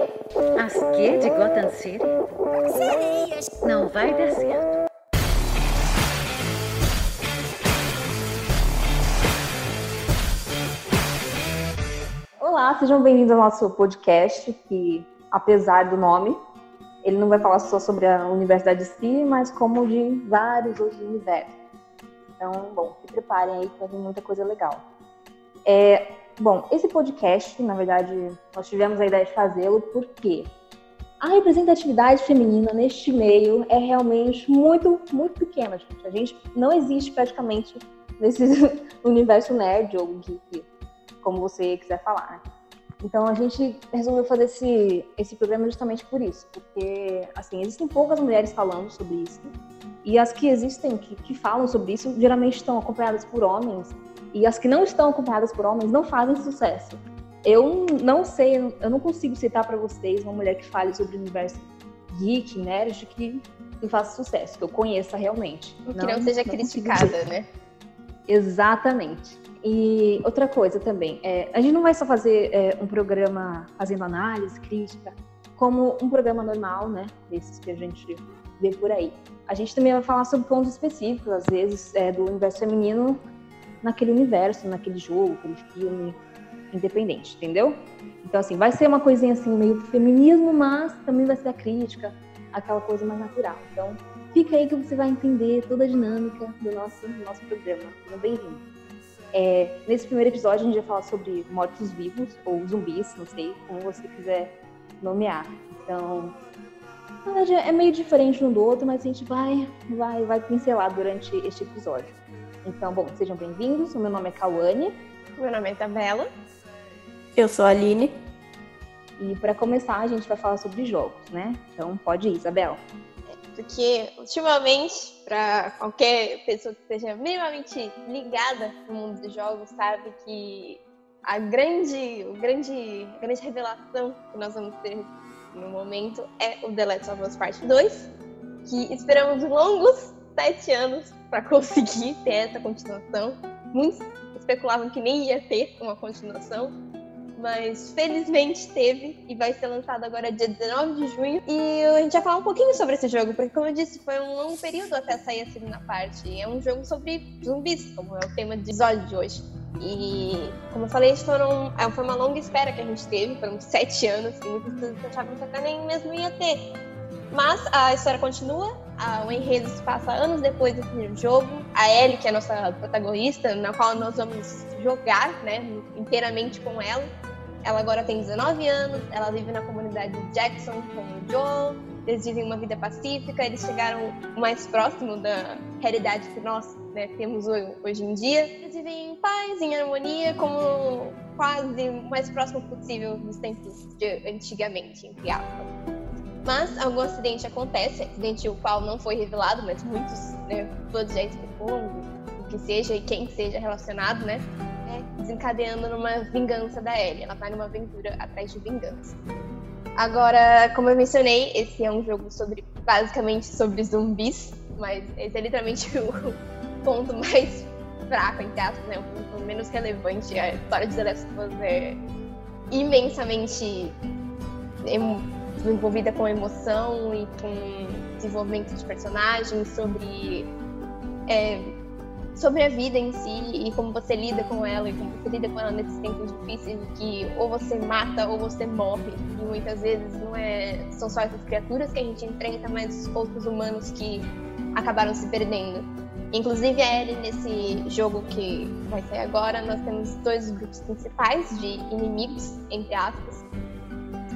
As que de Gotham City? Sereias. Não vai dar certo. Olá, sejam bem-vindos ao nosso podcast, que apesar do nome, ele não vai falar só sobre a Universidade de si, mas como de vários outros universos. Então, bom, se preparem aí que vai vir muita coisa legal. É, bom, esse podcast, na verdade, nós tivemos a ideia de fazê-lo porque a representatividade feminina neste meio é realmente muito, muito pequena, gente. A gente não existe praticamente nesse universo nerd ou geek, como você quiser falar, né? Então a gente resolveu fazer esse, esse programa justamente por isso, porque assim existem poucas mulheres falando sobre isso e as que existem que, que falam sobre isso geralmente estão acompanhadas por homens e as que não estão acompanhadas por homens não fazem sucesso. Eu não sei, eu não consigo citar para vocês uma mulher que fale sobre o universo geek, nerd, que, que faça sucesso, que eu conheça realmente. Que não, não seja não criticada, né? Exatamente. E outra coisa também, é, a gente não vai só fazer é, um programa fazendo análise, crítica, como um programa normal, né? Desses que a gente vê por aí. A gente também vai falar sobre pontos específicos, às vezes, é, do universo feminino naquele universo, naquele jogo, aquele filme independente, entendeu? Então, assim, vai ser uma coisinha assim, meio feminismo, mas também vai ser a crítica, aquela coisa mais natural. Então, fica aí que você vai entender toda a dinâmica do nosso, do nosso programa. Bem-vindo. É, nesse primeiro episódio, a gente vai falar sobre mortos-vivos, ou zumbis, não sei, como você quiser nomear. Então, na verdade, é meio diferente um do outro, mas a gente vai, vai, vai pincelar durante este episódio. Então, bom, sejam bem-vindos. O meu nome é Kawane. Meu nome é Isabela. Eu sou a Aline. E para começar, a gente vai falar sobre jogos, né? Então, pode ir, Isabela porque ultimamente, para qualquer pessoa que esteja minimamente ligada no mundo dos jogos, sabe que a grande, o grande, a grande revelação que nós vamos ter no momento é o The Last of Us Part 2, que esperamos longos sete anos para conseguir ter essa continuação. Muitos especulavam que nem ia ter uma continuação, mas felizmente teve e vai ser lançado agora dia 19 de junho. E a gente vai falar um pouquinho sobre esse jogo, porque como eu disse, foi um longo período até sair a segunda parte. É um jogo sobre zumbis, como é o tema do episódio de hoje. E, como eu falei, foram, é, foi uma longa espera que a gente teve, foram sete anos, e muitas pessoas achavam que até nem mesmo ia ter. Mas a história continua, o enredo se passa anos depois do primeiro jogo. A Ellie, que é a nossa protagonista, na qual nós vamos jogar né, inteiramente com ela, ela agora tem 19 anos, ela vive na comunidade de Jackson com o Joe. Eles vivem uma vida pacífica, eles chegaram mais próximo da realidade que nós né, temos hoje em dia. Eles vivem em paz, em harmonia, como quase o mais próximo possível dos tempos de antigamente, entre aspas. Mas algum acidente acontece, acidente o qual não foi revelado, mas muitos, né, todos já explicou o que seja e quem seja relacionado, né? desencadeando numa vingança da Ellie. Ela vai numa aventura atrás de vingança. Agora, como eu mencionei, esse é um jogo sobre basicamente sobre zumbis, mas esse é literalmente o ponto mais fraco, entre aspas, né? o ponto menos relevante. A história de The Last of Us é imensamente envolvida com emoção e com desenvolvimento de personagens, sobre é, sobre a vida em si e como você lida com ela e como você lida com ela nesses tempos difíceis que ou você mata ou você morre. E muitas vezes não é são só essas criaturas que a gente enfrenta mas outros humanos que acabaram se perdendo. Inclusive a Ellie nesse jogo que vai sair agora nós temos dois grupos principais de inimigos entre aspas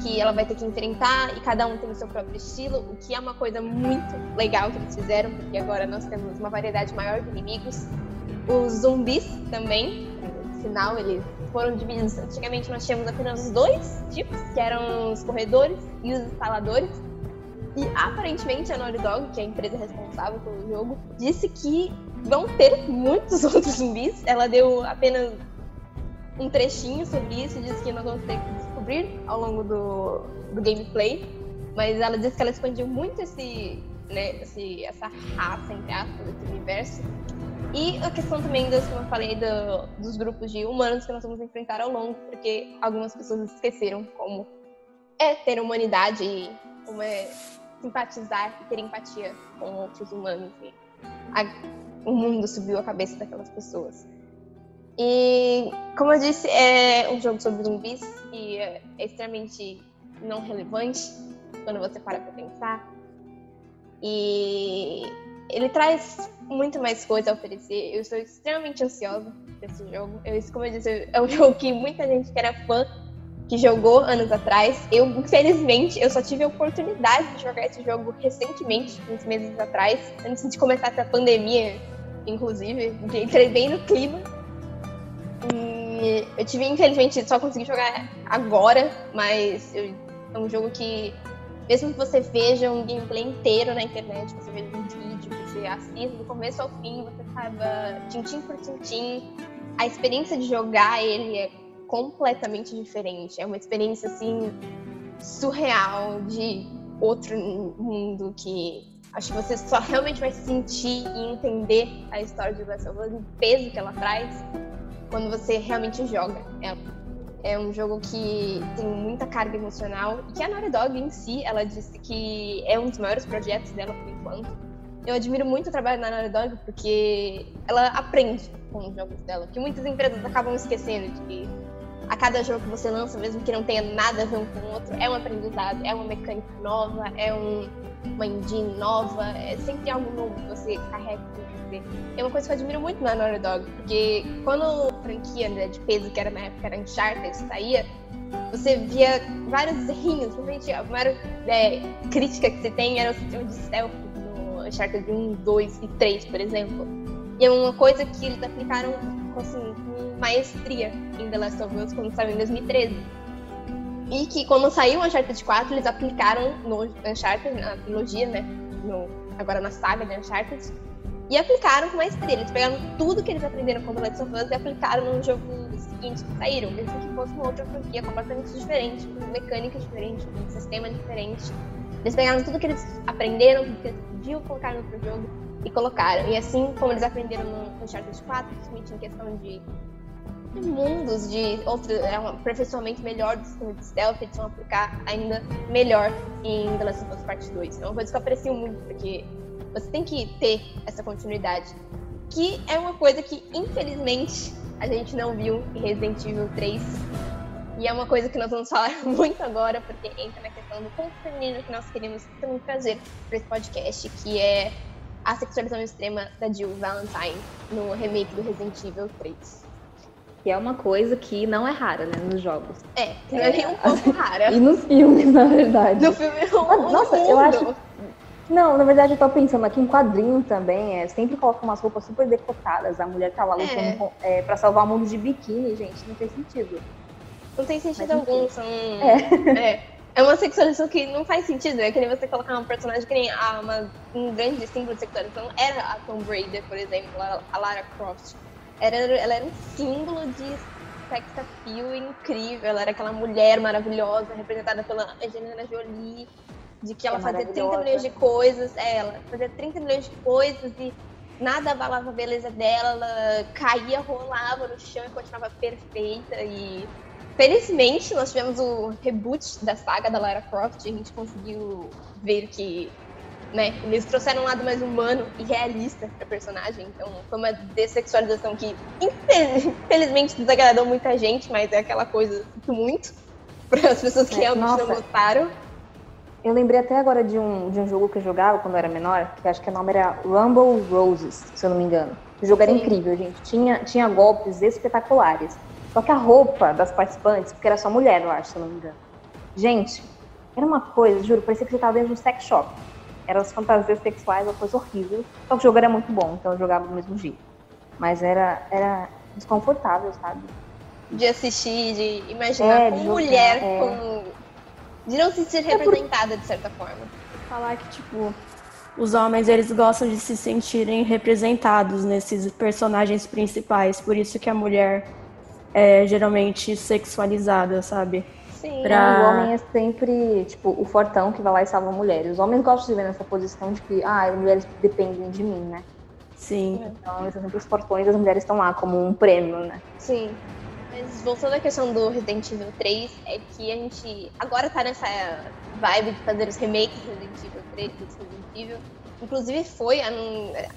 que ela vai ter que enfrentar e cada um tem o seu próprio estilo, o que é uma coisa muito legal que eles fizeram, porque agora nós temos uma variedade maior de inimigos. Os zumbis também, no final eles foram divididos. Antigamente nós tínhamos apenas dois tipos, que eram os corredores e os instaladores. E aparentemente a Naughty Dog, que é a empresa responsável pelo jogo, disse que vão ter muitos outros zumbis. Ela deu apenas um trechinho sobre isso, disse que nós vamos ter descobrir ao longo do, do gameplay, mas ela disse que ela expandiu muito esse, né, esse, essa raça, entre aspas, esse universo. E a questão também dos, como eu falei, do, dos grupos de humanos que nós vamos enfrentar ao longo, porque algumas pessoas esqueceram como é ter humanidade e como é simpatizar e ter empatia com outros humanos. E a, o mundo subiu a cabeça daquelas pessoas. E, como eu disse, é um jogo sobre zumbis e é, extremamente não relevante quando você para pra pensar. E ele traz muito mais coisa a oferecer. Eu estou extremamente ansiosa por esse jogo. Eu, como eu disse, é um jogo que muita gente que era fã que jogou anos atrás. Eu, infelizmente, eu só tive a oportunidade de jogar esse jogo recentemente, uns meses atrás, antes de começar essa pandemia, inclusive. Entrei bem no clima. Eu tive, infelizmente, só consegui jogar agora, mas eu, é um jogo que, mesmo que você veja um gameplay inteiro na internet, você veja um vídeo, você assista do começo ao fim, você saiba tintim por tintim, a experiência de jogar ele é completamente diferente. É uma experiência assim surreal de outro mundo que acho que você só realmente vai sentir e entender a história de Last of Us, o peso que ela traz quando você realmente joga. É, é um jogo que tem muita carga emocional e que a Naughty Dog em si, ela disse que é um dos maiores projetos dela por enquanto. Eu admiro muito o trabalho da Naughty Dog porque ela aprende com os jogos dela, que muitas empresas acabam esquecendo de que a cada jogo que você lança, mesmo que não tenha nada a ver um com o outro, é um aprendizado, é uma mecânica nova, é um, uma engine nova, é sempre algo novo que você carrega com você. É uma coisa que eu admiro muito na Naughty Dog, porque quando a franquia né, de peso, que era na época era Uncharted, saía, você via vários errinhos, principalmente a maior é, crítica que você tem era o sistema de stealth no Uncharted 1, 2 e 3, por exemplo. E é uma coisa que eles aplicaram assim, com maestria em The Last of Us quando saiu em 2013. E que quando saiu o Uncharted 4, eles aplicaram no Uncharted, na trilogia, né? No, agora na saga de Uncharted. E aplicaram com maestria. Eles pegaram tudo que eles aprenderam com The Last of Us e aplicaram no jogo seguinte que saíram. Mesmo que fosse uma outra franquia completamente diferente, com mecânica diferente, com um sistema diferente. Eles pegaram tudo que eles aprenderam, tudo que eles podiam colocar no outro jogo e colocaram. E assim como eles aprenderam no Uncharted 4, principalmente em questão de mundos, de outro, é um aperfeiçoamento melhor do sistema de stealth, eles vão aplicar ainda melhor em The Last of Us Part 2. É uma coisa que eu aprecio muito, porque você tem que ter essa continuidade. Que é uma coisa que, infelizmente, a gente não viu em Resident Evil 3. E é uma coisa que nós vamos falar muito agora, porque entra na questão do ponto feminino que nós queríamos também trazer para esse podcast, que é a sexualização extrema da Jill Valentine no remake do Resident Evil 3. Que é uma coisa que não é rara, né, nos jogos. É, é, um pouco rara. E nos filmes, na verdade. No filme, no Nossa, mundo. eu acho. Não, na verdade eu tô pensando aqui em quadrinho também, é, sempre coloca umas roupas super decotadas, a mulher tá lá lutando É. com- é, pra salvar o mundo de biquíni, gente, não tem sentido. Não tem sentido Mas algum. São... É. é. uma sexualização que não faz sentido. É que nem você colocar uma personagem que nem a, uma, um grande símbolo de sexualização era a Tomb Raider, por exemplo, a Lara Croft. Era, ela era um símbolo de sex appeal incrível. Ela era aquela mulher maravilhosa, representada pela Angelina Jolie, de que ela É fazia 30 maravilhosa. milhões de coisas. É, ela fazia 30 milhões de coisas e nada abalava a beleza dela. Ela caía, rolava no chão e continuava perfeita. E felizmente nós tivemos o reboot da saga da Lara Croft e a gente conseguiu ver que né, eles trouxeram um lado mais humano e realista pra personagem. Então foi uma dessexualização que infeliz- infelizmente desagradou muita gente, mas é aquela coisa muito para as pessoas que É, realmente não nossa. gostaram. Eu lembrei até agora de um, de um jogo que eu jogava quando eu era menor, que acho que o nome era Rumble Roses, se eu não me engano. O jogo era Sim. incrível, gente. Tinha, tinha golpes espetaculares. Só que a roupa das participantes, porque era só mulher, eu acho, se eu não me engano. Gente, era uma coisa, juro, parecia que você estava dentro de um sex shop. Eram as fantasias sexuais, uma coisa horrível. Só que o jogo era muito bom, então eu jogava do mesmo jeito. Mas era, era desconfortável, sabe? De assistir, de imaginar É, de jogar, mulher, é. como. de não se sentir representada de certa forma. Falar que, tipo, os homens, eles gostam de se sentirem representados nesses personagens principais. Por isso que a mulher é geralmente sexualizada, sabe? Sim. Pra- O homem é sempre, tipo, o fortão que vai lá e salva a mulher. Os homens gostam de ver nessa posição de que, ah, as mulheres dependem de mim, né? Sim. Então, eles são sempre os fortões e as mulheres estão lá como um prêmio, né? Sim. Mas voltando à questão do Resident Evil 3, é que a gente agora tá nessa vibe de fazer os remakes do Resident Evil 3 do Resident Evil. Inclusive foi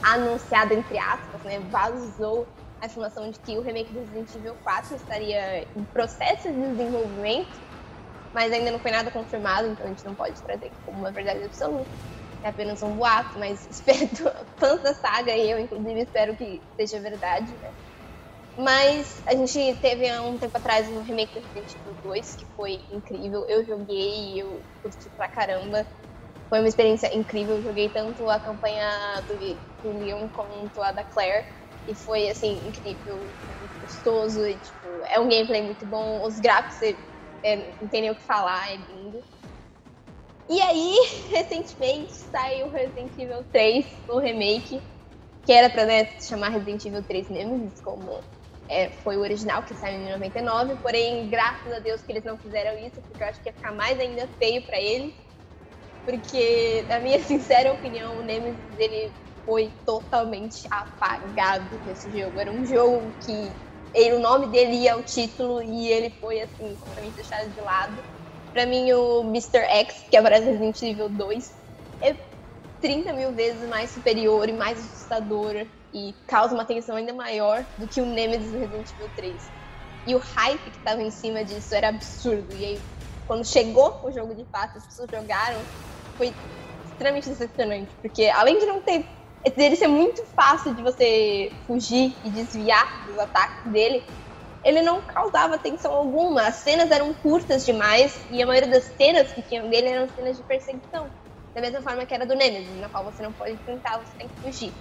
anunciado, entre aspas, né? Vazou a informação de que o remake do Resident Evil 4 estaria em processo de desenvolvimento, mas ainda não foi nada confirmado, então a gente não pode trazer como uma verdade absoluta. É apenas um boato, mas espero, fãs da saga e eu, inclusive, espero que seja verdade, né? Mas a gente teve há um tempo atrás um remake do Resident Evil 2, que foi incrível. Eu joguei eu curti pra caramba. Foi uma experiência incrível. Eu joguei tanto a campanha do, do Leon quanto a da Claire. E foi, assim, incrível, muito gostoso. E, tipo, é um gameplay muito bom. Os gráficos, é, não tem nem o que falar, é lindo. E aí, recentemente, saiu Resident Evil 3, o remake, que era pra né, se chamar Resident Evil 3 Nemesis, como é, foi o original, que saiu em 99. Porém, graças a Deus que eles não fizeram isso, porque eu acho que ia ficar mais ainda feio para eles. Porque, na minha sincera opinião, o Nemesis ele foi totalmente apagado nesse jogo. Era um jogo que ele, o nome dele ia ao título e ele foi, assim, completamente deixado de lado. Pra mim, o Mr. X, que aparece no Resident Evil 2, é 30 mil vezes mais superior e mais assustador e causa uma tensão ainda maior do que o Nemesis do Resident Evil 3. E o hype que estava em cima disso era absurdo. E aí, quando chegou o jogo de fato, as pessoas jogaram, foi extremamente decepcionante. Porque além de não ter. Dele ser muito fácil de você fugir e desviar dos ataques dele, ele não causava tensão alguma. As cenas eram curtas demais e a maioria das cenas que tinham dele eram cenas de perseguição. Da mesma forma que era do Nemesis, na qual você não pode tentar, você tem que fugir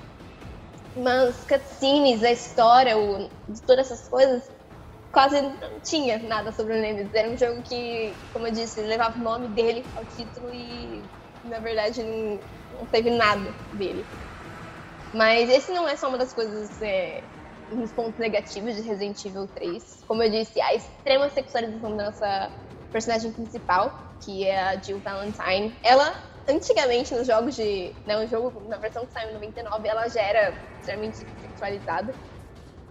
mas cutscenes, a história, o, de todas essas coisas, quase não tinha nada sobre o Nemesis. Era um jogo que, como eu disse, levava o nome dele ao título e, na verdade, não, não teve nada dele. Mas esse não é só uma das coisas, é, uns pontos negativos de Resident Evil 3. Como eu disse, a extrema sexualização da nossa personagem principal, que é a Jill Valentine. Ela antigamente nos jogos de. Né, o jogo, na versão que saiu em 99, ela já era extremamente sexualizada.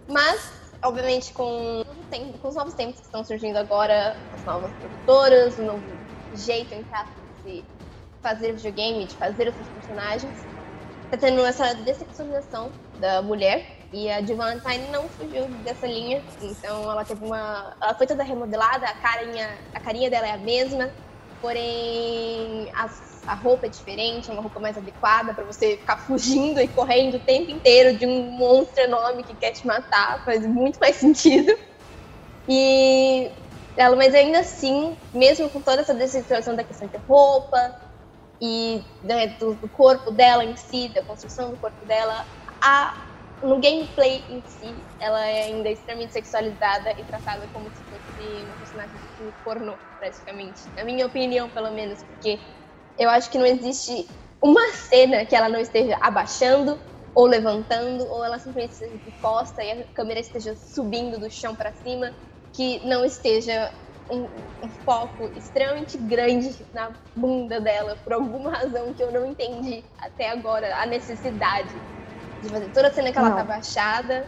Mas, obviamente, com, com os novos tempos que estão surgindo agora, as novas produtoras, o novo jeito, em de fazer videogame, de fazer os seus personagens, tá tendo essa dessexualização da mulher. E a Jill Valentine não fugiu dessa linha, então ela teve uma. Ela foi toda remodelada, a carinha, a carinha dela é a mesma, porém as a roupa é diferente, é uma roupa mais adequada para você ficar fugindo e correndo o tempo inteiro de um monstro enorme que quer te matar, faz muito mais sentido. E ela, mas ainda assim, mesmo com toda essa decepção da questão de roupa e né, do, do, corpo dela em si, da construção do corpo dela, a, no gameplay em si, ela é ainda extremamente sexualizada e tratada como se fosse uma personagem de pornô, praticamente. Na minha opinião, pelo menos, porque eu acho que não existe uma cena que ela não esteja abaixando ou levantando, ou ela simplesmente esteja de costa e a câmera esteja subindo do chão para cima, que não esteja um, um, foco extremamente grande na bunda dela, por alguma razão que eu não entendi até agora, a necessidade de fazer toda a cena que ela não. tá baixada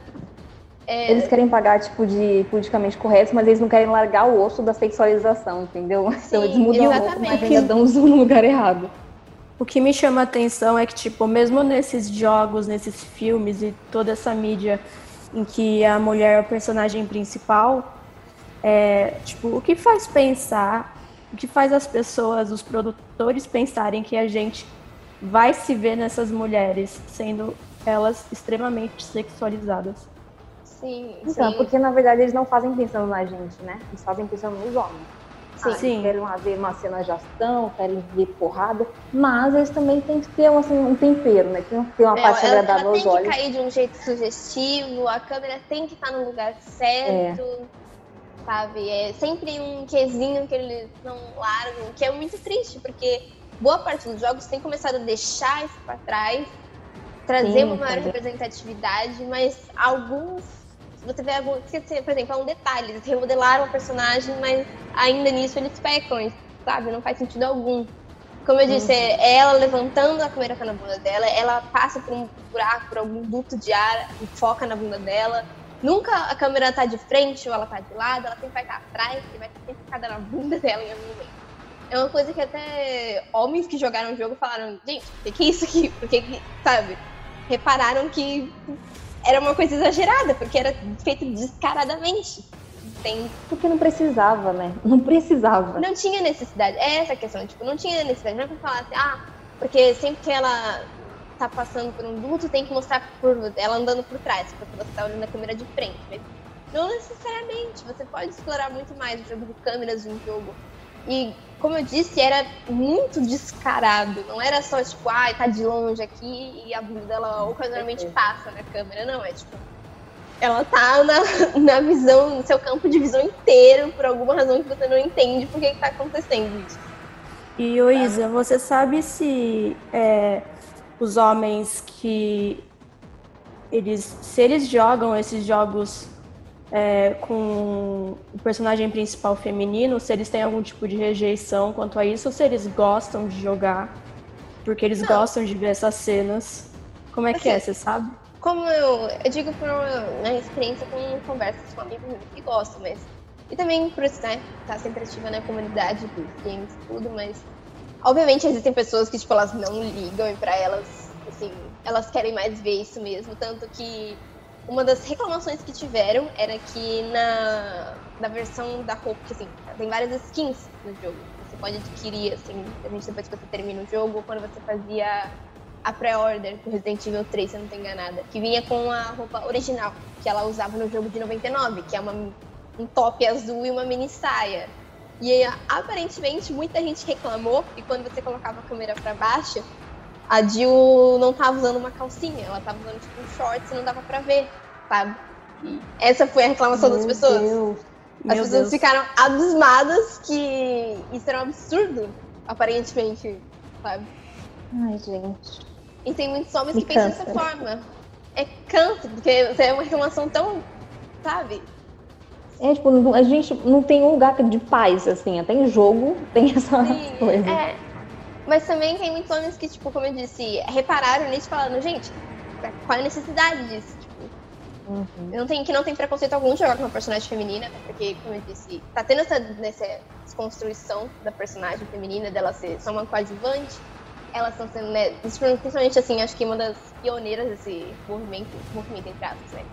é... Eles querem pagar, tipo, de politicamente correto, mas eles não querem largar o osso da sexualização, entendeu? Sim, então eles mudam exatamente. a roupa, mas ainda dão zoom no lugar errado. O que me chama a atenção é que, tipo, mesmo nesses jogos, nesses filmes e toda essa mídia em que a mulher é o personagem principal, é, tipo, o que faz pensar, o que faz as pessoas, os produtores pensarem que a gente vai se ver nessas mulheres, sendo elas extremamente sexualizadas? Sim, então, sim. porque na verdade eles não fazem pensando na gente, né? Eles fazem pensando nos homens. Sim. Ah, sim. Querem ver uma cena de ação, querem ver porrada, mas eles também têm que ter assim, um tempero, né? Tem que ter uma é, parte agradável ela aos olhos. Tem que cair de um jeito sugestivo, a câmera tem que estar no lugar certo, é. Sabe? É sempre um quezinho que eles não largam, que é muito triste, porque boa parte dos jogos tem começado a deixar isso para trás, trazer Sim, uma maior representatividade, mas alguns você vê. Por exemplo, é um detalhe, eles remodelaram o personagem, mas ainda nisso eles pecam, sabe? Não faz sentido algum. Como eu disse, uhum. é ela levantando a câmera na bunda dela, ela passa por um buraco, por algum duto de ar e foca na bunda dela. Nunca a câmera tá de frente ou ela tá de lado, ela sempre vai estar atrás e vai estar sempre focada na bunda dela em algum momento. É uma coisa que até homens que jogaram o jogo falaram, gente, o que, que é isso aqui? Porque, sabe? Repararam que era uma coisa exagerada, porque era feito descaradamente. Tem... Porque não precisava, né? Não precisava. Não tinha necessidade. É essa a questão, tipo, não tinha necessidade. Não é pra falar assim, ah, porque sempre que ela tá passando por um duto, tem que mostrar por ela andando por trás, porque você tá olhando a câmera de frente. Mas não necessariamente. Você pode explorar muito mais o jogo de câmeras de um jogo. E, como eu disse, era muito descarado. Não era só, tipo, ah, tá de longe aqui e a bunda dela ocasionalmente passa na câmera. Não, é tipo. Ela tá na, na visão, no seu campo de visão inteiro, por alguma razão que você não entende por que, que tá acontecendo isso. E, ô Isa, você sabe se é, os homens que eles, se eles jogam esses jogos é, com o personagem principal feminino, se eles têm algum tipo de rejeição quanto a isso, ou se eles gostam de jogar, porque eles Não. gostam de ver essas cenas. Como é assim, que é, você sabe? Como eu, eu digo por uma experiência com conversas com amigos que gostam, mas. E também por isso, né? Tá sempre ativa na comunidade dos games e tudo, mas. Obviamente existem pessoas que, tipo, elas não ligam e pra elas, assim, elas querem mais ver isso mesmo. Tanto que uma das reclamações que tiveram era que na, na versão da roupa, que assim, tem várias skins no jogo. Você pode adquirir, assim, depois que você termina o jogo, quando você fazia a pré-order do Resident Evil 3, se eu não estou enganada, que vinha com a roupa original, que ela usava no jogo de 99, que é uma, um top azul e uma mini saia. E aparentemente muita gente reclamou que quando você colocava a câmera para baixo, a Jill não tava usando uma calcinha, ela tava usando tipo um shorts e não dava pra ver, sabe? Essa foi a reclamação Meu das pessoas. Deus. As Meu pessoas Deus. ficaram abismadas que isso era um absurdo, aparentemente, sabe? Ai, gente. E tem muitos homens Me que pensam dessa forma. É canto, porque é uma reclamação tão, sabe? É, tipo, a gente não tem um lugar de paz, assim, até em jogo tem essa Sim, coisa. É, mas também tem muitos homens que, tipo, como eu disse, repararam nisso falando, gente, qual é a necessidade disso? Tipo, uhum. não tem, que não tem preconceito algum de jogar com uma personagem feminina, porque, como eu disse, tá tendo essa, essa desconstrução da personagem feminina, dela ser só uma coadjuvante. Elas estão sendo, né, principalmente assim, acho que uma das pioneiras desse movimento, movimento entre aspas, né?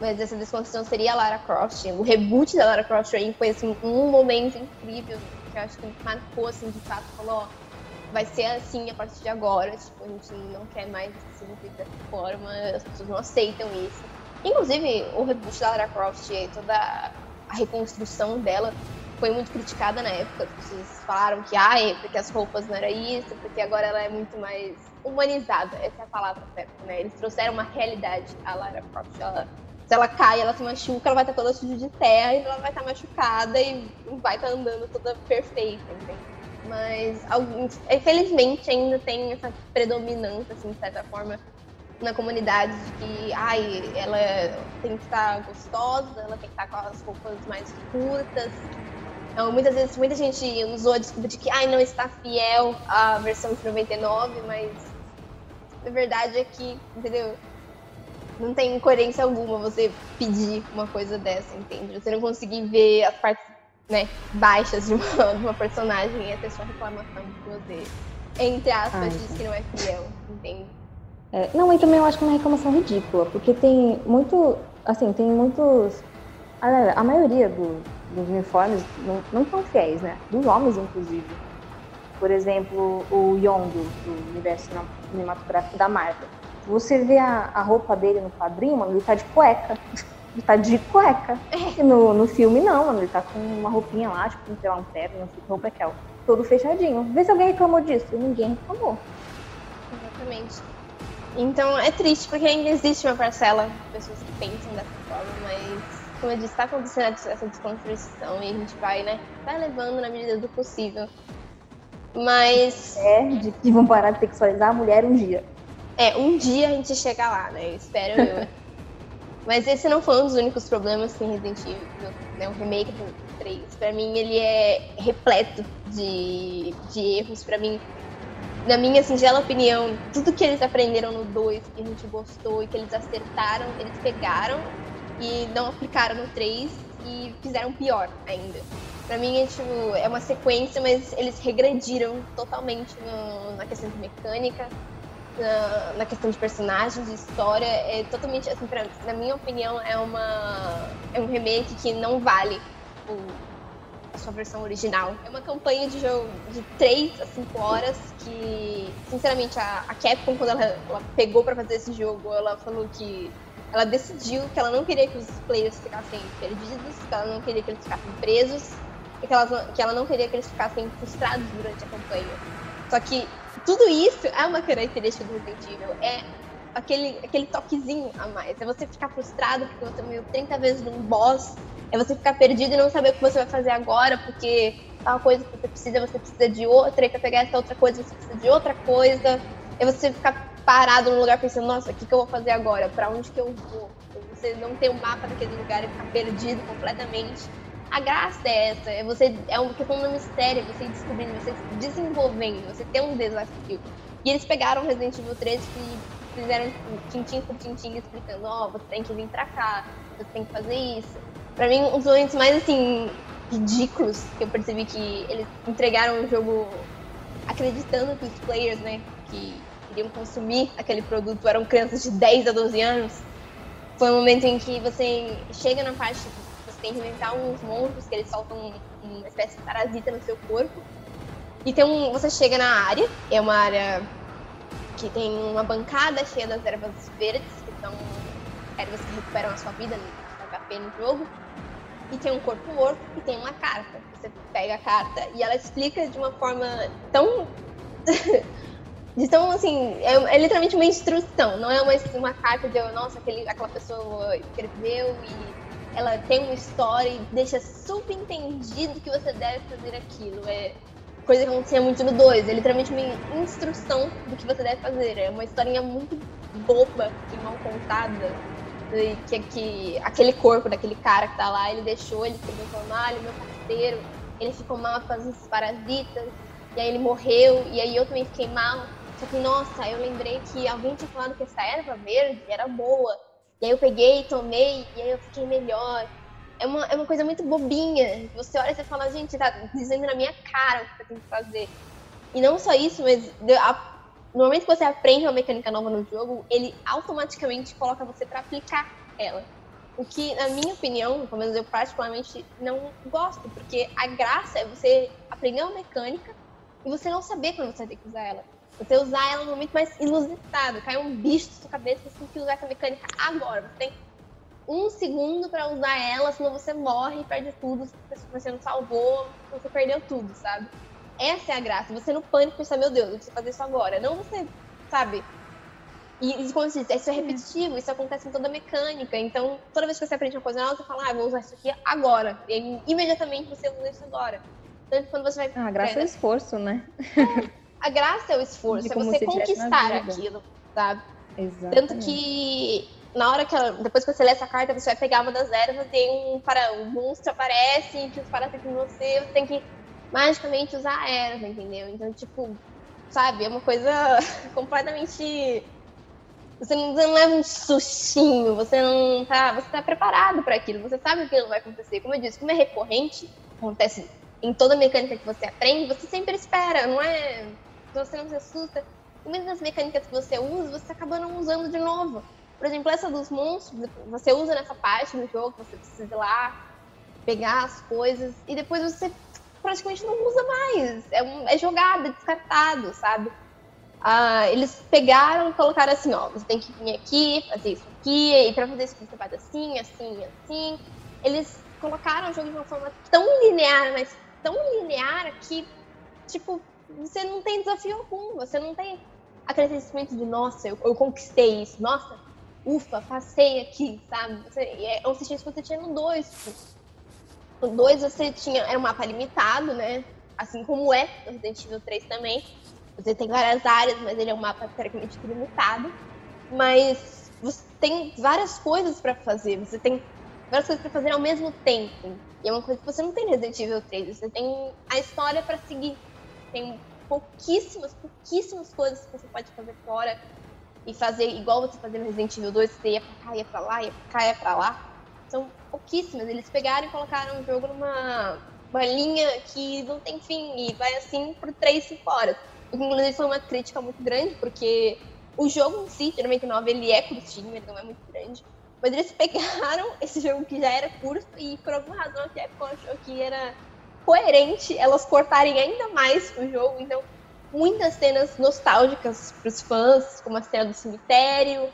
Mas essa desconstrução seria a Lara Croft. O reboot da Lara Croft aí foi assim, um momento incrível que eu acho que marcou assim, de fato, falou, ó, vai ser assim a partir de agora. Tipo, a gente não quer mais se envolver dessa forma, as pessoas não aceitam isso. Inclusive, o reboot da Lara Croft e toda a reconstrução dela foi muito criticada na época. As pessoas falaram que, ah, é porque as roupas não era isso, porque agora ela é muito mais humanizada. Essa é a palavra certa, né? Eles trouxeram uma realidade à Lara Croft. Ela, se ela cai, ela se machuca, ela vai estar toda suja de terra e ela vai estar machucada e vai estar andando toda perfeita, entende? Mas, infelizmente, ainda tem essa predominância, assim, de certa forma, na comunidade de que, ai, ela tem que estar gostosa, ela tem que estar com as roupas mais curtas. Então, muitas vezes, muita gente usou a desculpa de que, ai, não está fiel à versão de 99, mas a verdade é que, entendeu? Não tem coerência alguma você pedir uma coisa dessa, entende? Você não conseguir ver as partes né, baixas de uma, de uma personagem e essa sua reclamação que você, entre aspas, Ai, diz que não é fiel, entende? É, não, e também eu acho que é uma reclamação ridícula, porque tem muito, assim, tem muitos, a, a maioria do, dos uniformes não, não são fiéis, né, dos homens, inclusive. Por exemplo, o Yondo, do universo cinematográfico da Marvel. Você vê a, a roupa dele no quadrinho, mano, ele tá de cueca. Ele tá de cueca. E no, no filme, não, mano. Ele tá com uma roupinha lá, tipo, sei lá, um terno, não sei que roupa é que é. Todo fechadinho. Vê se alguém reclamou disso. E ninguém reclamou. Exatamente. Então é triste porque ainda existe uma parcela de pessoas que pensam dessa forma, mas como eu disse, está acontecendo essa desconstrução e a gente vai, né, vai levando na medida do possível. Mas. É, de que vão parar de sexualizar a mulher um dia. É, um dia a gente chega lá, né? Eu espero eu. Mas esse não foi um dos únicos problemas que Resident Evil, né, o remake do 3. Pra mim, ele é repleto de, de erros. Pra mim, na minha singela opinião, tudo que eles aprenderam no 2, que a gente gostou e que eles acertaram, eles pegaram e não aplicaram no 3 e fizeram pior ainda. Pra mim é, tipo, é uma sequência, mas eles regrediram totalmente no, na questão de mecânica, na, na, questão de personagens, de história. É totalmente, assim, pra, na minha opinião, é, uma, é um remake que não vale o, a sua versão original. É uma campanha de jogo de 3 a 5 horas que, sinceramente, a, a Capcom, quando ela, ela pegou para fazer esse jogo, ela falou que ela decidiu que ela não queria que os players ficassem perdidos, que ela não queria que eles ficassem presos, e que ela, que ela não queria que eles ficassem frustrados durante a campanha. Só que tudo isso é uma característica do Resident Evil. É aquele, aquele toquezinho a mais. É você ficar frustrado porque você morreu 30 vezes num boss. É você ficar perdido e não saber o que você vai fazer agora, porque tal coisa que você precisa, você precisa de outra, e pra pegar essa outra coisa, você precisa de outra coisa. É você ficar parado no lugar pensando, nossa, o que, que eu vou fazer agora? Para onde que eu vou? Você não ter o um mapa daquele lugar e ficar perdido completamente. A graça é essa, é você é uma questão do mistério, você descobrindo, você desenvolvendo, você ter um desafio. E eles pegaram Resident Evil 3 e fizeram tipo, tintim por tintim explicando, ó, oh, você tem que vir pra cá, você tem que fazer isso. Pra mim, um dos momentos mais assim ridículos que eu percebi que eles entregaram o jogo acreditando que os players, né, que queriam consumir aquele produto eram crianças de 10 a 12 anos. Foi um momento em que você chega na parte tem que inventar uns monstros que eles soltam uma espécie de parasita no seu corpo. E tem um, você chega na área, é uma área que tem uma bancada cheia das ervas verdes, que são ervas que recuperam a sua vida no HP no jogo. E tem um corpo morto e tem uma carta. Você pega a carta e ela explica de uma forma tão Então, assim, é, é, literalmente uma instrução, não é uma, uma carta de, nossa, aquele, aquela pessoa escreveu e ela tem uma história e deixa subentendido que você deve fazer aquilo. É coisa que acontecia muito no 2, é literalmente uma instrução do que você deve fazer. É uma historinha muito boba e mal contada. Que, que aquele corpo daquele cara que tá lá, ele deixou, ele falando, ah, ele meu parceiro, ele ficou mal com os parasitas, e aí ele morreu, e aí eu também fiquei mal. Só que, nossa, eu lembrei que alguém tinha falado que essa erva verde era boa. E aí eu peguei, tomei, e aí eu fiquei melhor. É uma, é uma coisa muito bobinha. Você olha e você fala, gente, tá dizendo na minha cara o que eu tenho que fazer. E não só isso, mas a, no momento que você aprende uma mecânica nova no jogo, ele automaticamente coloca você para aplicar ela. O que, na minha opinião, pelo menos eu particularmente não gosto, porque a graça é você aprender uma mecânica e você não saber quando você vai ter que usar ela. Você usar ela no momento mais inusitado. Cai um bicho na sua cabeça, você tem que usar essa mecânica agora. Você tem um segundo para usar ela, senão você morre e perde tudo. Você não salvou, você perdeu tudo, sabe? Essa é a graça. Você no pânico pensar, meu Deus, eu preciso fazer isso agora. Não você, sabe? E, e como eu disse, isso é repetitivo, isso acontece em toda a mecânica. Então, toda vez que você aprende uma coisa nova, você fala, ah, vou usar isso aqui agora. E aí, imediatamente você usa isso agora. Então, quando você vai. Ah, graça é, é esforço, né? É. A graça é o esforço, é você conquistar aquilo, sabe? Exatamente. Tanto que na hora que ela, depois que você lê essa carta, você vai pegar uma das ervas e um, para, um monstro aparece que os parasitas em você, você tem que magicamente usar a erva, entendeu? Então, tipo, sabe, é uma coisa completamente. Você não, você não leva um sustinho, você não tá. Você tá preparado para aquilo, você sabe que aquilo vai acontecer. Como eu disse, como é recorrente, acontece em toda mecânica que você aprende, você sempre espera, não é você não se assusta. E mesmo as mecânicas que você usa, você acaba não usando de novo. Por exemplo, essa dos monstros, você usa nessa parte do jogo, você precisa ir lá, pegar as coisas, e depois você praticamente não usa mais. É, um, é jogado, é descartado, sabe? Ah, eles pegaram e colocaram assim, ó, você tem que vir aqui, fazer isso aqui, e pra fazer isso você faz assim, assim, assim. Eles colocaram o jogo de uma forma tão linear, mas tão linear que, tipo, você não tem desafio algum, você não tem aquele sentimento de, nossa, eu, eu conquistei isso, nossa, ufa, passei aqui, sabe? Você, é um sentimento que você tinha no 2. Tipo, no 2 você tinha, era um mapa limitado, né? Assim como é no Resident Evil 3 também. Você tem várias áreas, mas ele é um mapa teoricamente limitado. Mas você tem várias coisas para fazer, você tem várias coisas para fazer ao mesmo tempo. E é uma coisa que você não tem no Resident Evil 3. Você tem a história para seguir tem pouquíssimas, pouquíssimas coisas que você pode fazer fora e fazer igual você fazia no Resident Evil 2, você ia pra cá, ia pra lá, ia pra cá, ia pra lá. são pouquíssimas. Eles pegaram e colocaram o jogo numa uma linha que não tem fim e vai assim por 3, 5 horas. O que, inclusive, foi uma crítica muito grande, porque o jogo em si, de 99, ele é curtinho, ele não é muito grande. Mas eles pegaram esse jogo que já era curto e, por alguma razão, a Capcom achou que era coerente elas cortarem ainda mais o jogo. Então, muitas cenas nostálgicas para os fãs, como a cena do cemitério,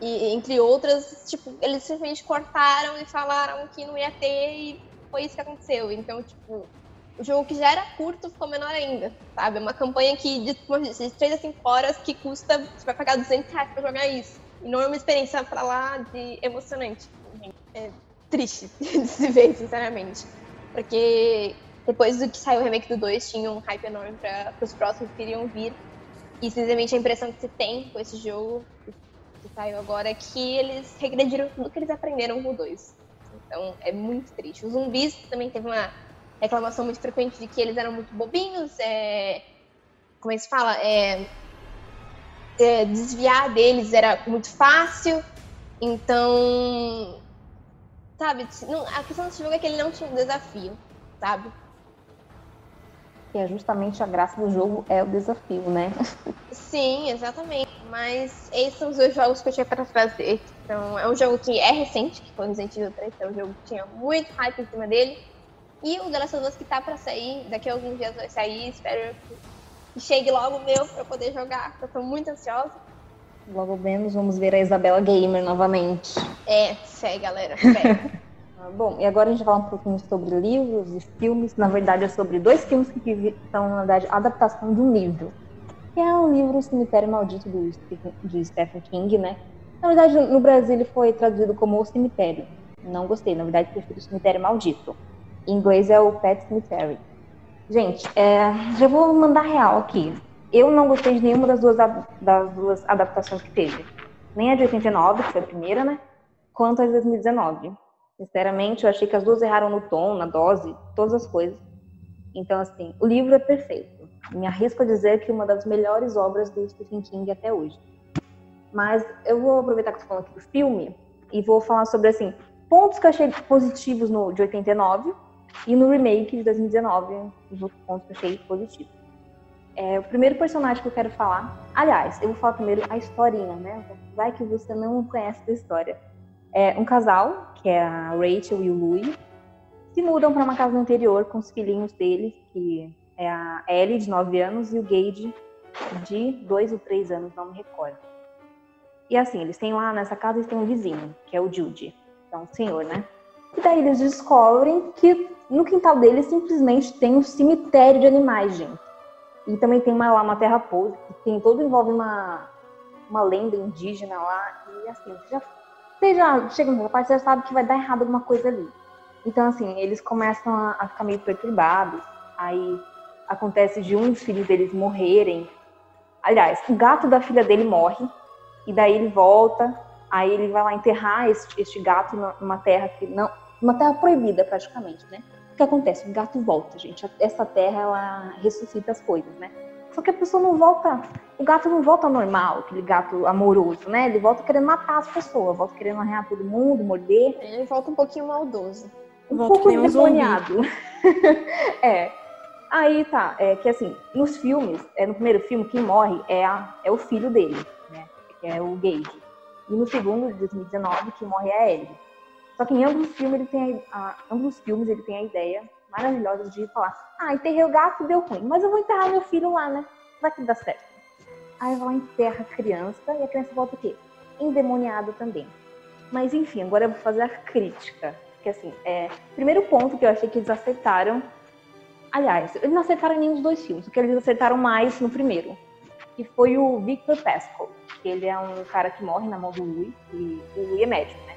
e entre outras, tipo, eles simplesmente cortaram e falaram que não ia ter e foi isso que aconteceu. Então, tipo, o jogo que já era curto ficou menor ainda, sabe? É uma campanha que de, de 3 a 5 horas que custa, você vai pagar 200 reais pra jogar isso. E não é uma experiência pra lá de emocionante. É triste de se ver, sinceramente. Porque depois do que saiu o remake do 2, tinha um hype enorme para os próximos que iriam vir. E simplesmente a impressão que se tem com esse jogo que saiu agora é que eles regrediram tudo que eles aprenderam com o 2. Então é muito triste. Os zumbis também teve uma reclamação muito frequente de que eles eram muito bobinhos, é, como é que se fala? É, é, desviar deles era muito fácil. Então, sabe, não, a questão desse jogo é que ele não tinha um desafio, sabe? Que é justamente a graça do jogo é o desafio, né? Sim, exatamente. Mas esses são os dois jogos que eu tinha para trazer. Então, é um jogo que é recente, que foi Resident Evil 3, é um jogo que tinha muito hype em cima dele. E o The Last of Us que tá para sair, daqui a alguns dias vai sair, espero que chegue logo o meu para poder jogar, eu tô muito ansiosa. Logo menos vamos ver a Isabela Gamer novamente. É, fé, galera. Ah, bom, e agora a gente vai falar um pouquinho sobre livros e filmes. Na verdade, é sobre dois filmes que são, na verdade, adaptação de um livro. Que é o livro Cemitério Maldito do, de Stephen King, né? Na verdade, no Brasil ele foi traduzido como O Cemitério. Não gostei, na verdade, prefiro o Cemitério Maldito. Em inglês é o Pet Cemetery. Gente, é, já vou mandar real aqui. Eu não gostei de nenhuma das duas, das duas adaptações que teve. Nem a de 89, que foi a primeira, né? Quanto a de 2019. Sinceramente, eu achei que as duas erraram no tom, na dose, todas as coisas. Então, assim, o livro é perfeito. Me arrisco a dizer que é uma das melhores obras do Stephen King até hoje. Mas eu vou aproveitar que estou falando aqui do filme e vou falar sobre, assim, pontos que eu achei positivos no de 89 e no remake de 2019, os outros pontos que eu achei positivos. É, o primeiro personagem que eu quero falar, aliás, eu vou falar primeiro a historinha, né? Vai que você não conhece a história. É um casal, que é a Rachel e o Louis, se mudam para uma casa no interior com os filhinhos deles, que é a Ellie, de 9 anos, e o Gage, de 2 ou 3 anos, não me recordo. E assim, eles têm lá nessa casa, eles têm um vizinho, que é o Jude, que é um senhor, né? E daí eles descobrem que no quintal deles simplesmente tem um cemitério de animais, gente. E também tem uma, lá uma terra pousa, que tem todo envolve uma, uma lenda indígena lá. E assim, você já você já chega nessa parte, você já sabe que vai dar errado alguma coisa ali. Então, assim, eles começam a, a ficar meio perturbados. Aí acontece de um dos filhos deles morrerem. Aliás, o gato da filha dele morre. E daí ele volta. Aí ele vai lá enterrar este, este gato numa terra que não. Uma terra proibida, praticamente, né? O que acontece? O gato volta, gente. Essa terra, ela ressuscita as coisas, né? Só que a pessoa não volta, o gato não volta normal, aquele gato amoroso, né? Ele volta querendo matar as pessoas, volta querendo arranhar todo mundo, morder. Ele volta um pouquinho maldoso. Um volta pouco endemoniado. é. Aí tá, é que assim, nos filmes, é, no primeiro filme, quem morre é, a, é o filho dele, né? Que é o Gage. E no segundo, de 2019, quem morre é a Ellie. Só que em ambos os filmes ele tem a, a, ambos os filmes ele tem a ideia maravilhosa de falar: ah, enterrei o gato, deu ruim, mas eu vou enterrar meu filho lá, né? Vai que dá certo. Aí vai lá, enterra a criança e a criança volta o quê? Endemoniada também. Mas enfim, agora eu vou fazer a crítica. Que assim, é, primeiro ponto que eu achei que eles acertaram. Aliás, eles não acertaram nenhum dos dois filmes, porque eles acertaram mais no primeiro. Que foi o Victor Pascal. Que ele é um cara que morre na mão do Louis, e o Louis é médico, né?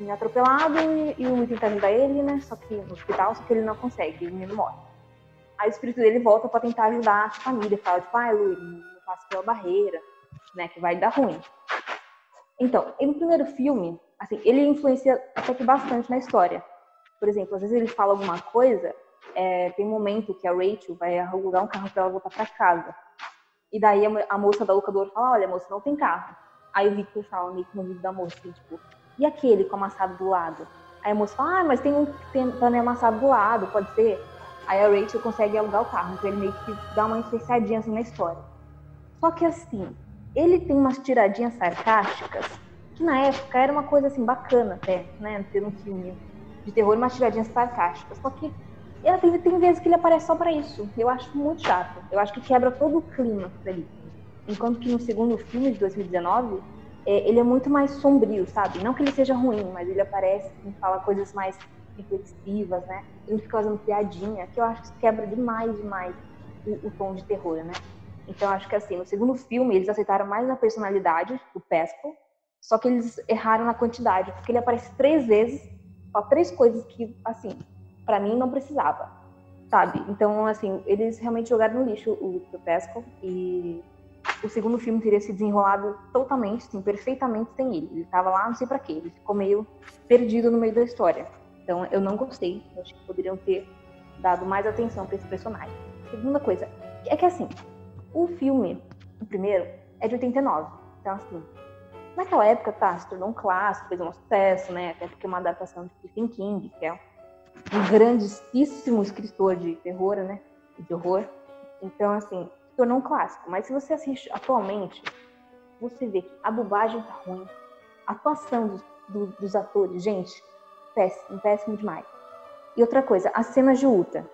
É atropelado e, e o Louis tenta ajudar ele, né? Só que no hospital, só que ele não consegue, o menino morre. Aí o espírito dele volta para tentar ajudar a família, fala tipo, ah, Louis, não passa pela barreira, né? Que vai dar ruim. Então, no primeiro filme, assim, ele influencia até que bastante na história. Por exemplo, às vezes ele fala alguma coisa, é, tem um momento que a Rachel vai alugar um carro para ela voltar para casa. E daí a, a, moça da locadora fala, olha, moça, não tem carro. Aí o Victor fala meio que no vídeo da moça, assim, tipo, e aquele com amassado do lado? Aí a moça fala, ah, mas tem um pano amassado do lado, pode ser? Aí a Rachel consegue alugar o carro, então ele meio que dá uma influenciadinha assim na história. Só que assim, ele tem umas tiradinhas sarcásticas que na época era uma coisa assim bacana até, né? Ter um filme de terror, umas tiradinhas sarcásticas. Só que ela tem, tem vezes que ele aparece só pra isso. Eu acho muito chato. Eu acho que quebra todo o clima dali. Enquanto que no segundo filme de 2019, é, ele é muito mais sombrio, sabe? Não que ele seja ruim, mas ele aparece e fala coisas mais reflexivas, né? Ele fica fazendo piadinha, que eu acho que quebra demais, demais o, o tom de terror, né? Então acho que assim, no segundo filme eles aceitaram mais a personalidade do Pesco, só que eles erraram na quantidade, porque ele aparece três vezes, só três coisas que, assim, para mim não precisava, sabe? Então, assim, eles realmente jogaram no lixo o Victor Pesco e o segundo filme teria se desenrolado totalmente, perfeitamente sem ele. Ele tava lá, não sei para quê, ele ficou meio perdido no meio da história. Então, eu não gostei, eu acho que poderiam ter dado mais atenção para esse personagem. Segunda coisa, é que assim, o filme, o primeiro, é de 89. Então, assim, naquela época, tá, se tornou um clássico, fez um sucesso, né? Até porque é uma adaptação de Stephen King, que é um grandíssimo escritor de terror, né? De horror. Então, assim, tornou um clássico. Mas se você assiste atualmente, você vê que a dublagem tá ruim, a atuação dos, do, dos atores, gente, péssimo, péssimo demais. E outra coisa, as cenas de luta.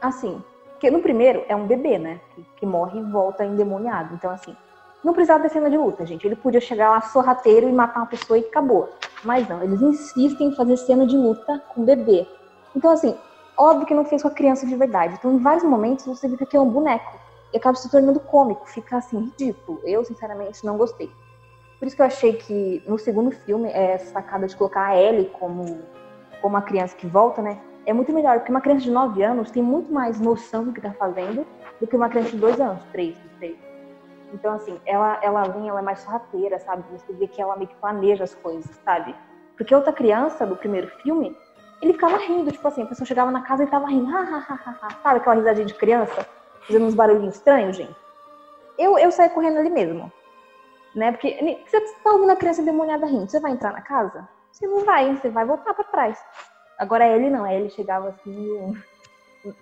Assim, porque no primeiro é um bebê, né? Que, que morre e volta endemoniado. Então, assim, não precisava ter cena de luta, gente. Ele podia chegar lá sorrateiro e matar uma pessoa e acabou. Mas não, eles insistem em fazer cena de luta com bebê. Então, assim, óbvio que não fez com a criança de verdade. Então, em vários momentos, você vê que é um boneco. E acaba se tornando cômico, fica assim, ridículo. Eu, sinceramente, não gostei. Por isso que eu achei que no segundo filme, essa sacada de colocar a Ellie como, como uma criança que volta, né? é muito melhor, porque uma criança de 9 anos tem muito mais noção do que está fazendo do que uma criança de 2 anos, 3, 3. Então, assim, ela, ela vem, ela é mais sorrateira, sabe? Você vê que ela meio que planeja as coisas, sabe? Porque outra criança do primeiro filme, ele ficava rindo, tipo assim, a pessoa chegava na casa e tava rindo, ha, ha, ha, ha, sabe aquela risadinha de criança? Fazendo uns barulhinhos estranhos, gente. Eu, eu saí correndo ali mesmo, né? Porque você tá ouvindo a criança demoniada rindo, você vai entrar na casa? Você não vai, você vai voltar para trás. Agora ele não, ele chegava assim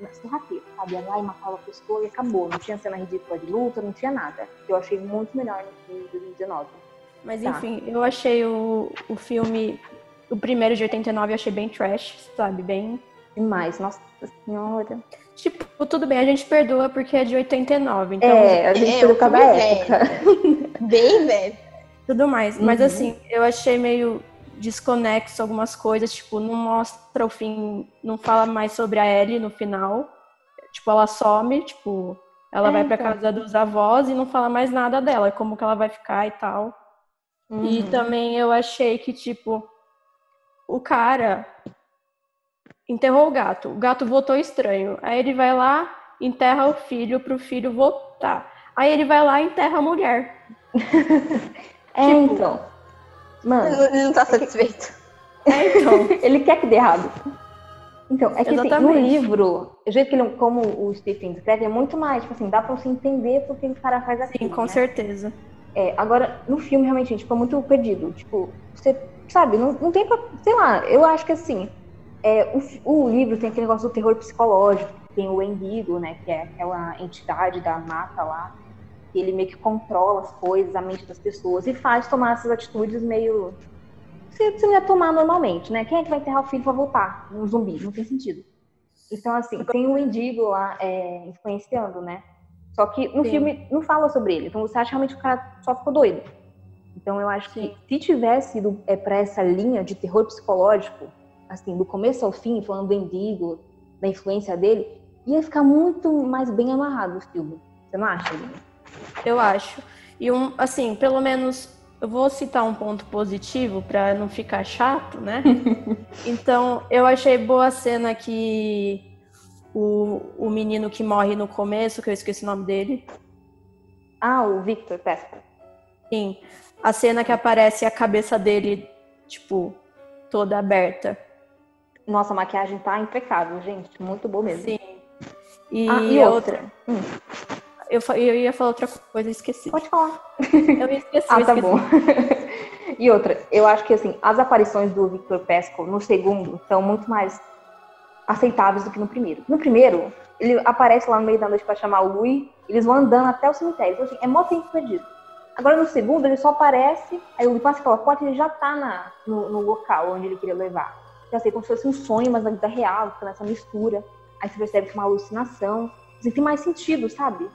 na sorrateira, sabe? Ia lá e matava a pessoa e acabou. Não tinha cena ridícula de luta, não tinha nada. Eu achei muito melhor no filme de 2019. Mas tá. enfim, eu achei o, o filme, o primeiro de 89, eu achei bem trash, sabe? Bem. Demais, nossa senhora. Tipo, tudo bem, a gente perdoa porque é de 89. Então, é, a gente é, perdoa época. Bem velho. Tudo mais. Mas uhum. assim, eu achei meio desconexo algumas coisas, tipo, não mostra o fim, não fala mais sobre a Ellie no final. Tipo, ela some, tipo, ela é, vai pra então. casa dos avós e não fala mais nada dela, como que ela vai ficar e tal. Uhum. E também eu achei que, tipo, o cara enterrou o gato. O gato votou estranho. Aí ele vai lá, enterra o filho pro filho votar. Aí ele vai lá e enterra a mulher. é, tipo, então. Mano. Ele não tá satisfeito. É, então. ele quer que dê errado. Então, é que assim, no livro, o jeito que ele, como o Stephen escreve, é muito mais, tipo assim, dá pra você entender porque o cara faz assim. Sim, com né? certeza. É, agora, no filme, realmente, gente, ficou muito perdido. Tipo, você, sabe, não, não tem pra. Sei lá, eu acho que assim, é, o, o livro tem aquele negócio do terror psicológico, tem o Endigo, né, que é aquela entidade da mata lá, ele meio que controla as coisas, a mente das pessoas e faz tomar essas atitudes meio. Você, você não ia tomar normalmente, né? Quem é que vai enterrar o filho para voltar? Um zumbi, não tem sentido. Então, assim, tem o Indigo lá é, influenciando, né? Só que no Sim. filme não fala sobre ele. Então você acha realmente que o cara só ficou doido. Então eu acho que se tivesse ido é, para essa linha de terror psicológico, assim, do começo ao fim, falando do Indigo, da influência dele, ia ficar muito mais bem amarrado o filme. Você não acha, Lina? Eu acho. E um, assim, pelo menos eu vou citar um ponto positivo para não ficar chato, né? então, eu achei boa a cena que o, o menino que morre no começo, que eu esqueci o nome dele. Ah, o Victor Pesca. Sim. A cena que aparece a cabeça dele, tipo, toda aberta. Nossa, a maquiagem tá impecável, gente. Muito boa mesmo. Sim. E, ah, e outra. outra. Hum. Eu, eu ia falar outra coisa, esqueci. Pode falar. Eu esqueci. ah, tá bom. E outra, eu acho que assim, as aparições do Victor Pesco no segundo são muito mais aceitáveis do que no primeiro. No primeiro, ele aparece lá no meio da noite para chamar o Louis, eles vão andando até o cemitério. Então, assim, é mó tempo perdido. Agora no segundo, ele só aparece, aí o Louis passa pela porta e ele já tá na, no, no, local onde ele queria levar. Então, assim, como se fosse um sonho, mas na vida real, fica nessa mistura. Aí você percebe que é uma alucinação. Assim, tem mais sentido, sabe?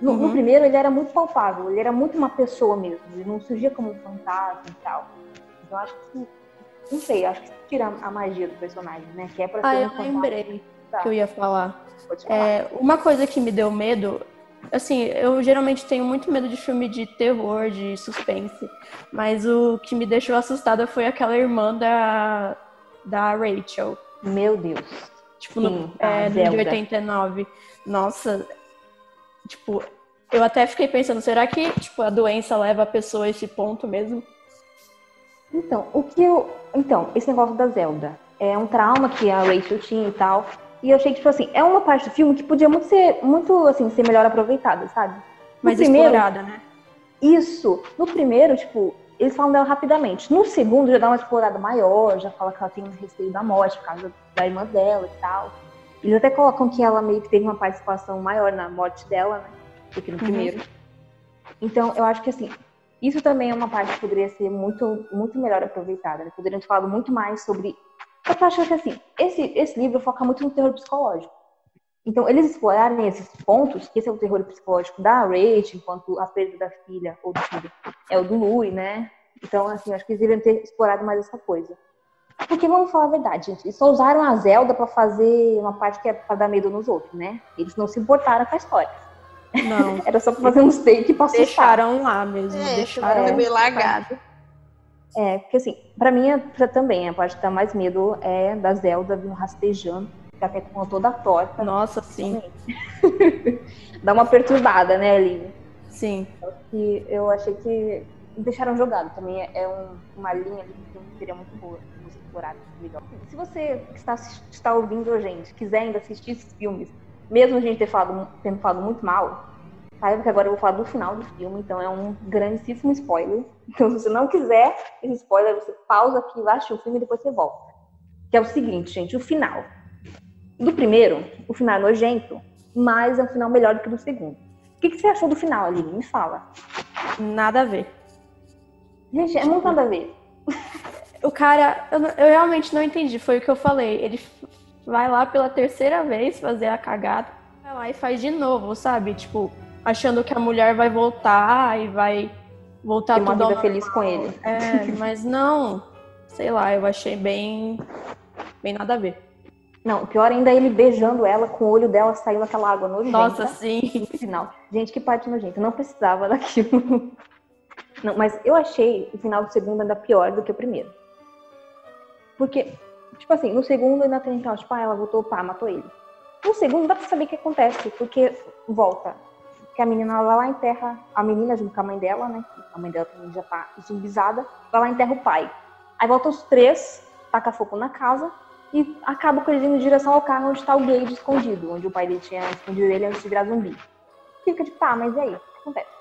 No, uhum. no, primeiro, ele era muito palpável, ele era muito uma pessoa mesmo, ele não surgia como um fantasma e tal. Então, acho que, não sei, acho que tira a magia do personagem, né? Que é pra ah, ser um eu fantasma. lembrei tá. que eu ia falar. falar. É, uma coisa que me deu medo, assim, eu geralmente tenho muito medo de filme de terror, de suspense, mas o que me deixou assustada foi aquela irmã da, da Rachel. Meu Deus. Tipo, Sim, no, é, no de 89. Nossa, Tipo, eu até fiquei pensando, será que tipo, a doença leva a pessoa a esse ponto mesmo? Então, o que eu. Então, esse negócio da Zelda é um trauma que a Rachel tinha e tal. E eu achei que, tipo assim, é uma parte do filme que podia muito ser, muito, assim, ser melhor aproveitada, sabe? No Mais primeiro, explorada, né? Isso. No primeiro, tipo, eles falam dela rapidamente. No segundo, já dá uma explorada maior, já fala que ela tem um receio da morte por causa da irmã dela e tal. Eles até colocam que ela meio que teve uma participação maior na morte dela, né? Do que no uhum. primeiro. Então, eu acho que assim, isso também é uma parte que poderia ser muito, muito melhor aproveitada. Né? Poderiam ter falado muito mais sobre. Eu acho que assim, esse, esse livro foca muito no terror psicológico. Então, eles explorarem esses pontos, que esse é o terror psicológico da Rachel, enquanto a perda da filha ou do filho é o do Louis, né? Então, assim, acho que eles deveriam ter explorado mais essa coisa. Porque vamos falar a verdade, gente. Eles só usaram a Zelda para fazer uma parte que é pra dar medo nos outros, né? Eles não se importaram com a história. Não. Era só pra fazer um take pra assustar. Deixaram lá mesmo. É, deixaram é, meio largado. É, porque assim, pra mim também, a parte que dá mais medo é da Zelda vindo rastejando, que até com toda a torta. Nossa, sim. dá uma perturbada, né, Aline? Sim. E eu achei que deixaram jogado. Também é um, uma linha ali que seria muito boa melhor. Se você que está, está ouvindo a gente quiser ainda assistir esses filmes, mesmo a gente ter falado, tendo falado muito mal, saiba que agora eu vou falar do final do filme, então é um grandíssimo spoiler. Então, se você não quiser esse spoiler, você pausa aqui, vai assistir o filme e depois você volta. Que é o seguinte, gente, o final. Do primeiro, o final é nojento, mas é um final melhor do que do segundo. O que, que você achou do final, Aline? Me fala. Nada a ver. Gente, é muito nada a ver. O cara, eu, eu, realmente não entendi, foi o que eu falei. Ele vai lá pela terceira vez fazer a cagada, vai lá e faz de novo, sabe? Tipo, achando que a mulher vai voltar e vai voltar Tem uma vida feliz com ele. É, mas não, sei lá, eu achei bem, bem nada a ver. Não, pior ainda é ele beijando ela com o olho dela saindo aquela água nojenta. Nossa, sim. No final. Gente, que parte nojenta. Não precisava daquilo. Não, mas eu achei o final do segundo ainda pior do que o primeiro. Porque, tipo assim, no segundo ainda tem aquela, tipo, ah, ela voltou, pá, matou ele. No segundo dá pra saber o que acontece, porque volta. Que a menina vai lá enterra a menina junto com a mãe dela, né? A mãe dela também já tá zumbizada, vai lá enterra o pai. Aí volta os três, taca fogo na casa e acaba indo em direção ao carro onde tá o Gage escondido, onde o pai dele tinha escondido ele antes de virar zumbi. Fica tipo, tá, mas e aí? O que acontece?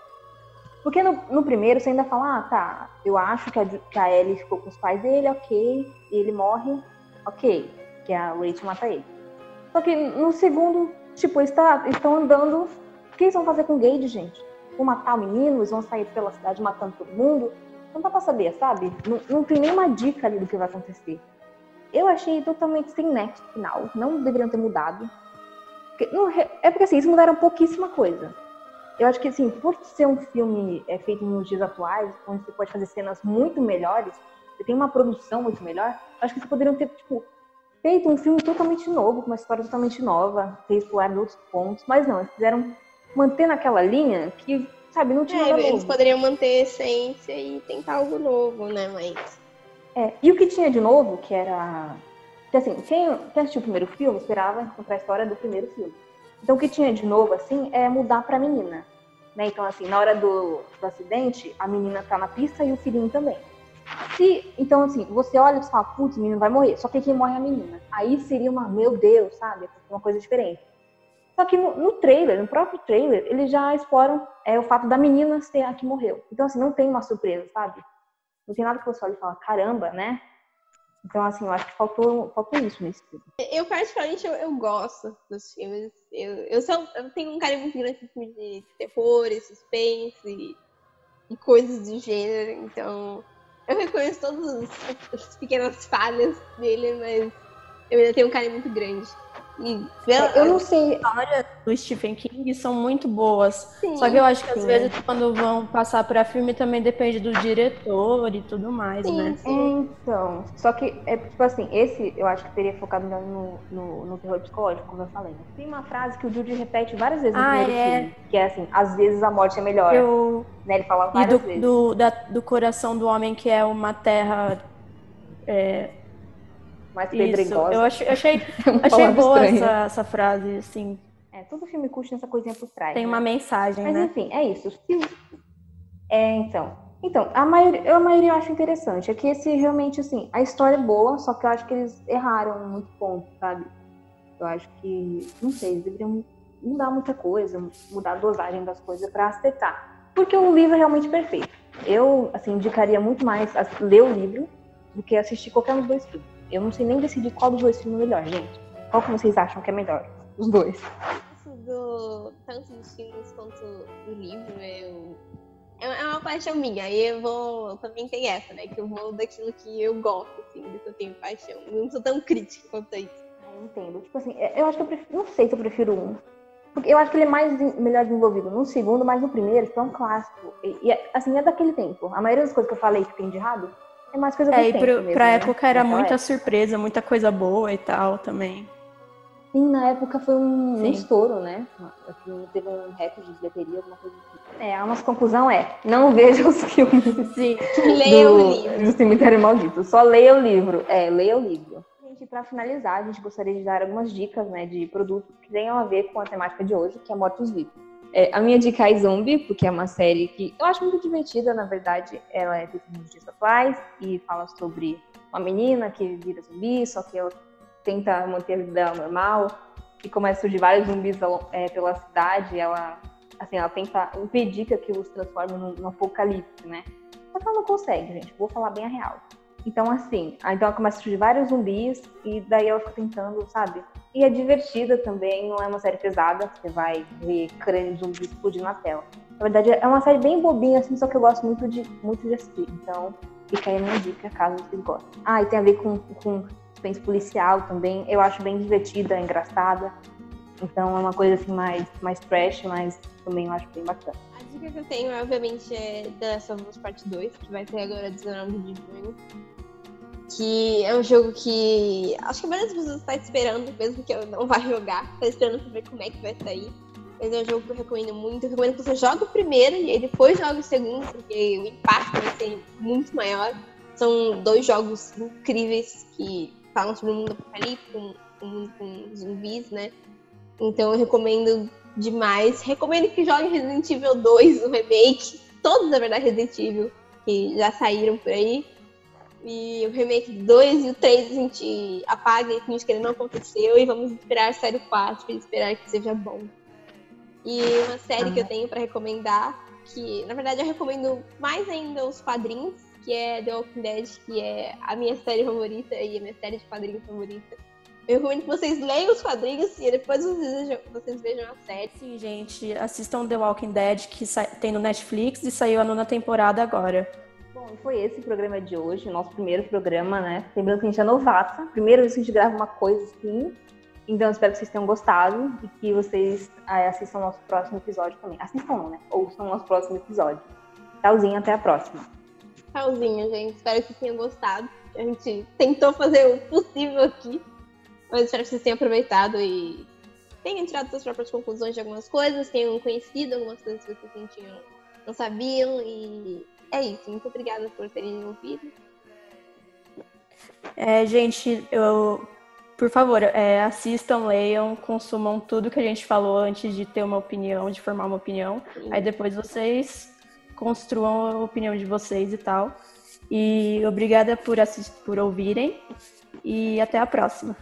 Porque no, no, primeiro você ainda fala, ah, tá, eu acho que a, que a Ellie ficou com os pais dele, ok, e ele morre, ok, que a Rachel mata ele. Só que no segundo, tipo, eles tá, estão andando, o que eles vão fazer com o Gage, gente? Vão matar o menino, eles vão sair pela cidade matando todo mundo? Não dá pra saber, sabe? Não, não tem nenhuma dica ali do que vai acontecer. Eu achei totalmente sem nexo final, não deveriam ter mudado. Porque, não, é porque assim, eles mudaram pouquíssima coisa eu acho que, assim, por ser um filme é, feito nos dias atuais, onde você pode fazer cenas muito melhores, você tem uma produção muito melhor, acho que vocês poderiam ter, tipo, feito um filme totalmente novo, com uma história totalmente nova, ter explorado outros pontos, mas não, eles fizeram manter naquela linha que, sabe, não tinha é, nada Eles novo. poderiam manter a essência e tentar algo novo, né, mas... É, e o que tinha de novo, que era... Que, assim, quem, quem assistiu o primeiro filme esperava encontrar a história do primeiro filme. Então, o que tinha de novo, assim, é mudar pra menina. Né? Então, assim, na hora do, do acidente, a menina tá na pista e o filhinho também. Se, então, assim, você olha e fala, putz, o menino vai morrer. Só que quem morre é a menina. Aí seria uma, meu Deus, sabe? Uma coisa diferente. Só que no, no trailer, no próprio trailer, eles já exploram é, o fato da menina ser a que morreu. Então, assim, não tem uma surpresa, sabe? Não tem nada que você olhe e fala, caramba, né? Então, assim, eu acho que faltou, faltou isso nesse filme. Eu, particularmente, eu, eu gosto dos filmes. Eu, eu, só, eu tenho um carinho muito grande filme de terror, e suspense e, e coisas do gênero. Então, eu reconheço todas as pequenas falhas dele, mas eu ainda tenho um carinho muito grande. E eu não sei. A história do Stephen King são muito boas. Sim, Só que eu acho que às sim. vezes quando vão passar pra filme também depende do diretor e tudo mais, Sim, né? Então, só que, é tipo assim, esse eu acho que teria focado melhor no, no, no terror psicológico, como eu falei. né? Tem uma frase que o Judy repete várias vezes no Ah, primeiro é. filme, que é assim, às vezes a morte é melhor. Eu, Né? Ele fala e várias do, vezes. do, da- do coração do homem que é uma terra. é, Mais isso. pedregosa. Eu achei, achei, É achei palavra boa essa, essa frase, assim. É, todo filme curte essa coisinha por trás. Tem né? uma mensagem, Mas né? enfim, é isso. É, então. Então, a maioria, a maioria eu acho interessante. É que esse realmente, assim, a história é boa, só que eu acho que eles erraram muito ponto, sabe? Eu acho que, não sei, eles deveriam mudar muita coisa, mudar a dosagem das coisas pra acertar. Porque o livro é realmente perfeito. Eu, assim, indicaria muito mais a- ler o livro do que assistir qualquer um dos dois filmes. Eu não sei nem decidir qual dos dois filmes é melhor, gente. Qual que vocês acham que é melhor? Os dois. Do, tanto dos filmes quanto do livro, eu, é é uma paixão minha. Aí eu vou. Também tem essa, né? Que eu vou daquilo que eu gosto, assim, do que eu tenho paixão. Eu não sou tão crítica quanto a isso. Eu entendo. Tipo assim, eu acho que eu prefiro. Não sei se eu prefiro um. Porque eu acho que ele é mais melhor desenvolvido no segundo, mas no primeiro, tipo, é um clássico. E, e, assim, é daquele tempo. A maioria das coisas que eu falei que tem de errado é mais coisa do É, e tempo pro, mesmo, pra né? época era muita época. surpresa, muita coisa boa e tal também. Sim, na época foi um, um estouro, né? Aquilo teve um recorde de bilheteria, alguma coisa assim. É, a nossa conclusão é: não veja os filmes Sim. Leia o livro. do Cemitério Maldito. Só leia o livro. É, leia o livro. Gente, para finalizar, a gente gostaria de dar algumas dicas né, de produtos que tenham a ver com a temática de hoje, que é Mortos-Vivos. É, a minha dica é Zombie, porque é uma série que eu acho muito divertida, na verdade. Ela é feita nos dias atuais e fala sobre uma menina que vira zumbi, só que ela tenta manter a vida dela normal e começa a surgir vários zumbis é, pela cidade. Ela, assim, ela tenta impedir que aquilo se transforme num, num apocalipse, né? Só que ela não consegue, gente. Vou falar bem a real. Então, assim, então ela começa a surgir vários zumbis e daí ela fica tentando, sabe? E é divertida também, não é uma série pesada, você vai ver crânio de zumbi explodir na tela. Na verdade, é uma série bem bobinha, assim, só que eu gosto muito de, muito de assistir. Então, fica aí a minha dica, caso vocês gostem. Ah, e tem a ver com, com suspense policial também. Eu acho bem divertida, engraçada. Então, é uma coisa, assim, mais, mais trash, mas também eu acho bem bacana. A dica que eu tenho, obviamente, é The Last of Us Part 2, que vai ter agora 19 de junho. Que é um jogo que acho que a maioria das pessoas está esperando, mesmo que eu não vá jogar, tá esperando pra ver como é que vai sair. Mas é um jogo que eu recomendo muito. Eu recomendo que você jogue o primeiro e aí depois jogue o segundo, porque o impacto vai ser muito maior. São dois jogos incríveis que falam sobre o mundo apocalíptico, um mundo com zumbis, né? Então eu recomendo demais. Recomendo que jogue Resident Evil 2, o remake. Todos, na verdade, Resident Evil, que já saíram por aí. E o remake 2 e o 3 a gente apaga e finge que ele não aconteceu. E vamos esperar sair o 4 e esperar que seja bom. E uma série que eu tenho pra recomendar, que na verdade eu recomendo mais ainda os quadrinhos, que é The Walking Dead, que é a minha série favorita e a minha série de quadrinhos favorita. Eu recomendo que vocês leiam os quadrinhos e depois vocês vejam, vocês vejam a série. Sim, gente, assistam The Walking Dead, que tem no Netflix e saiu a nona temporada agora. Bom, foi esse o programa de hoje, nosso primeiro programa, né? Lembrando que a gente é novata, primeira vez que a gente grava uma coisa assim. Então, espero que vocês tenham gostado e que vocês ah, assistam o nosso próximo episódio também. Assistam, não, né? Ouçam o nosso próximo episódio. Tchauzinho, até a próxima. Tchauzinho, gente. Espero que tenham gostado. A gente tentou fazer o possível aqui, mas espero que vocês tenham aproveitado e tenham tirado suas próprias conclusões de algumas coisas, tenham conhecido algumas coisas que vocês tinham, não sabiam. E é isso. Muito obrigada por terem ouvido. É, gente, eu, por favor, é, assistam, leiam, consumam tudo que a gente falou antes de ter uma opinião, de formar uma opinião. Aí depois vocês construam a opinião de vocês e tal. E obrigada por, assist- por ouvirem e até a próxima.